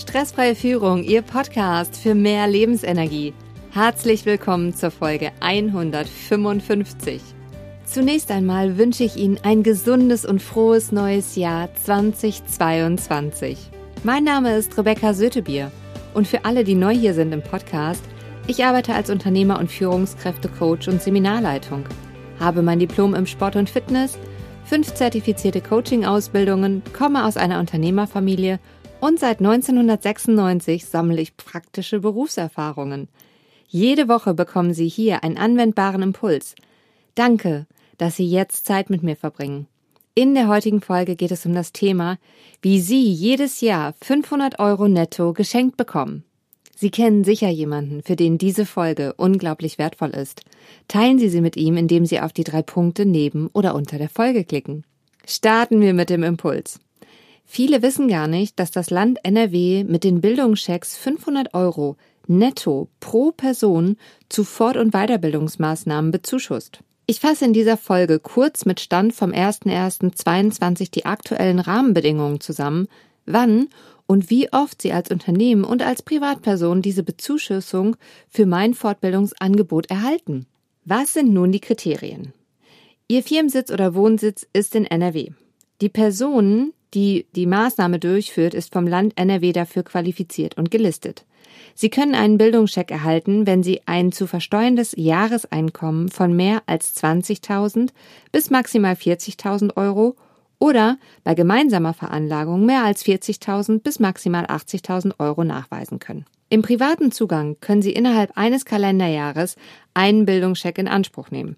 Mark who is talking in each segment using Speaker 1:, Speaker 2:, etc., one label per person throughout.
Speaker 1: Stressfreie Führung, Ihr Podcast für mehr Lebensenergie. Herzlich willkommen zur Folge 155. Zunächst einmal wünsche ich Ihnen ein gesundes und frohes neues Jahr 2022. Mein Name ist Rebecca Sötebier und für alle, die neu hier sind im Podcast, ich arbeite als Unternehmer und Führungskräftecoach und Seminarleitung, habe mein Diplom im Sport und Fitness, fünf zertifizierte Coaching-Ausbildungen, komme aus einer Unternehmerfamilie und seit 1996 sammle ich praktische Berufserfahrungen. Jede Woche bekommen Sie hier einen anwendbaren Impuls. Danke, dass Sie jetzt Zeit mit mir verbringen. In der heutigen Folge geht es um das Thema, wie Sie jedes Jahr 500 Euro netto geschenkt bekommen. Sie kennen sicher jemanden, für den diese Folge unglaublich wertvoll ist. Teilen Sie sie mit ihm, indem Sie auf die drei Punkte neben oder unter der Folge klicken. Starten wir mit dem Impuls. Viele wissen gar nicht, dass das Land NRW mit den Bildungschecks 500 Euro netto pro Person zu Fort- und Weiterbildungsmaßnahmen bezuschusst. Ich fasse in dieser Folge kurz mit Stand vom 01.01.22 die aktuellen Rahmenbedingungen zusammen, wann und wie oft Sie als Unternehmen und als Privatperson diese Bezuschussung für mein Fortbildungsangebot erhalten. Was sind nun die Kriterien? Ihr Firmensitz oder Wohnsitz ist in NRW. Die Personen, die die Maßnahme durchführt, ist vom Land NRW dafür qualifiziert und gelistet. Sie können einen Bildungscheck erhalten, wenn Sie ein zu versteuerndes Jahreseinkommen von mehr als 20.000 bis maximal 40.000 Euro oder bei gemeinsamer Veranlagung mehr als 40.000 bis maximal 80.000 Euro nachweisen können. Im privaten Zugang können Sie innerhalb eines Kalenderjahres einen Bildungscheck in Anspruch nehmen.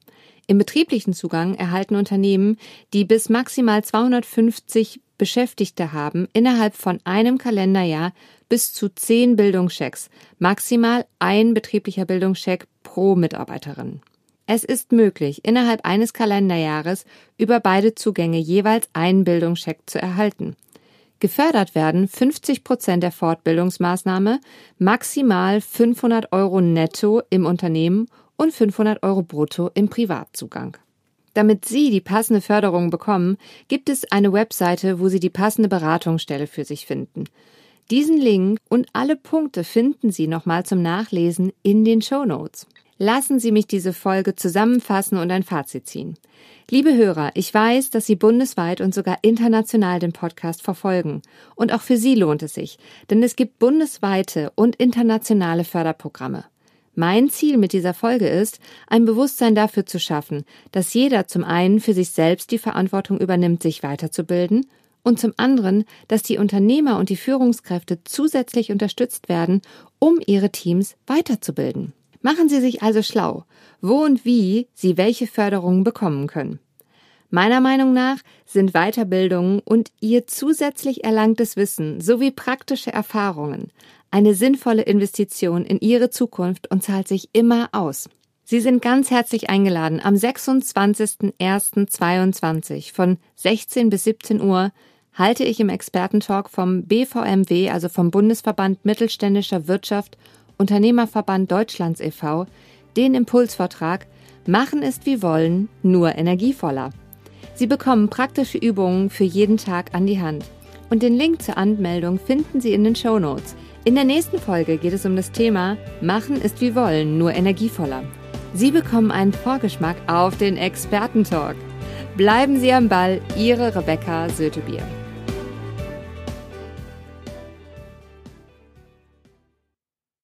Speaker 1: Im betrieblichen Zugang erhalten Unternehmen, die bis maximal 250 Beschäftigte haben, innerhalb von einem Kalenderjahr bis zu zehn Bildungschecks, maximal ein betrieblicher Bildungscheck pro Mitarbeiterin. Es ist möglich, innerhalb eines Kalenderjahres über beide Zugänge jeweils einen Bildungscheck zu erhalten. Gefördert werden 50 Prozent der Fortbildungsmaßnahme, maximal 500 Euro netto im Unternehmen und 500 Euro brutto im Privatzugang. Damit Sie die passende Förderung bekommen, gibt es eine Webseite, wo Sie die passende Beratungsstelle für sich finden. Diesen Link und alle Punkte finden Sie nochmal zum Nachlesen in den Show Notes. Lassen Sie mich diese Folge zusammenfassen und ein Fazit ziehen. Liebe Hörer, ich weiß, dass Sie bundesweit und sogar international den Podcast verfolgen. Und auch für Sie lohnt es sich, denn es gibt bundesweite und internationale Förderprogramme. Mein Ziel mit dieser Folge ist, ein Bewusstsein dafür zu schaffen, dass jeder zum einen für sich selbst die Verantwortung übernimmt, sich weiterzubilden, und zum anderen, dass die Unternehmer und die Führungskräfte zusätzlich unterstützt werden, um ihre Teams weiterzubilden. Machen Sie sich also schlau, wo und wie Sie welche Förderungen bekommen können. Meiner Meinung nach sind Weiterbildungen und ihr zusätzlich erlangtes Wissen sowie praktische Erfahrungen eine sinnvolle Investition in Ihre Zukunft und zahlt sich immer aus. Sie sind ganz herzlich eingeladen, am 26.01.22 von 16 bis 17 Uhr halte ich im Expertentalk vom BVMW, also vom Bundesverband Mittelständischer Wirtschaft, Unternehmerverband Deutschlands e.V., den Impulsvortrag Machen ist wie wollen, nur energievoller. Sie bekommen praktische Übungen für jeden Tag an die Hand. Und den Link zur Anmeldung finden Sie in den Show Notes. In der nächsten Folge geht es um das Thema Machen ist wie wollen, nur energievoller. Sie bekommen einen Vorgeschmack auf den Expertentalk. Bleiben Sie am Ball, Ihre Rebecca Sötebier.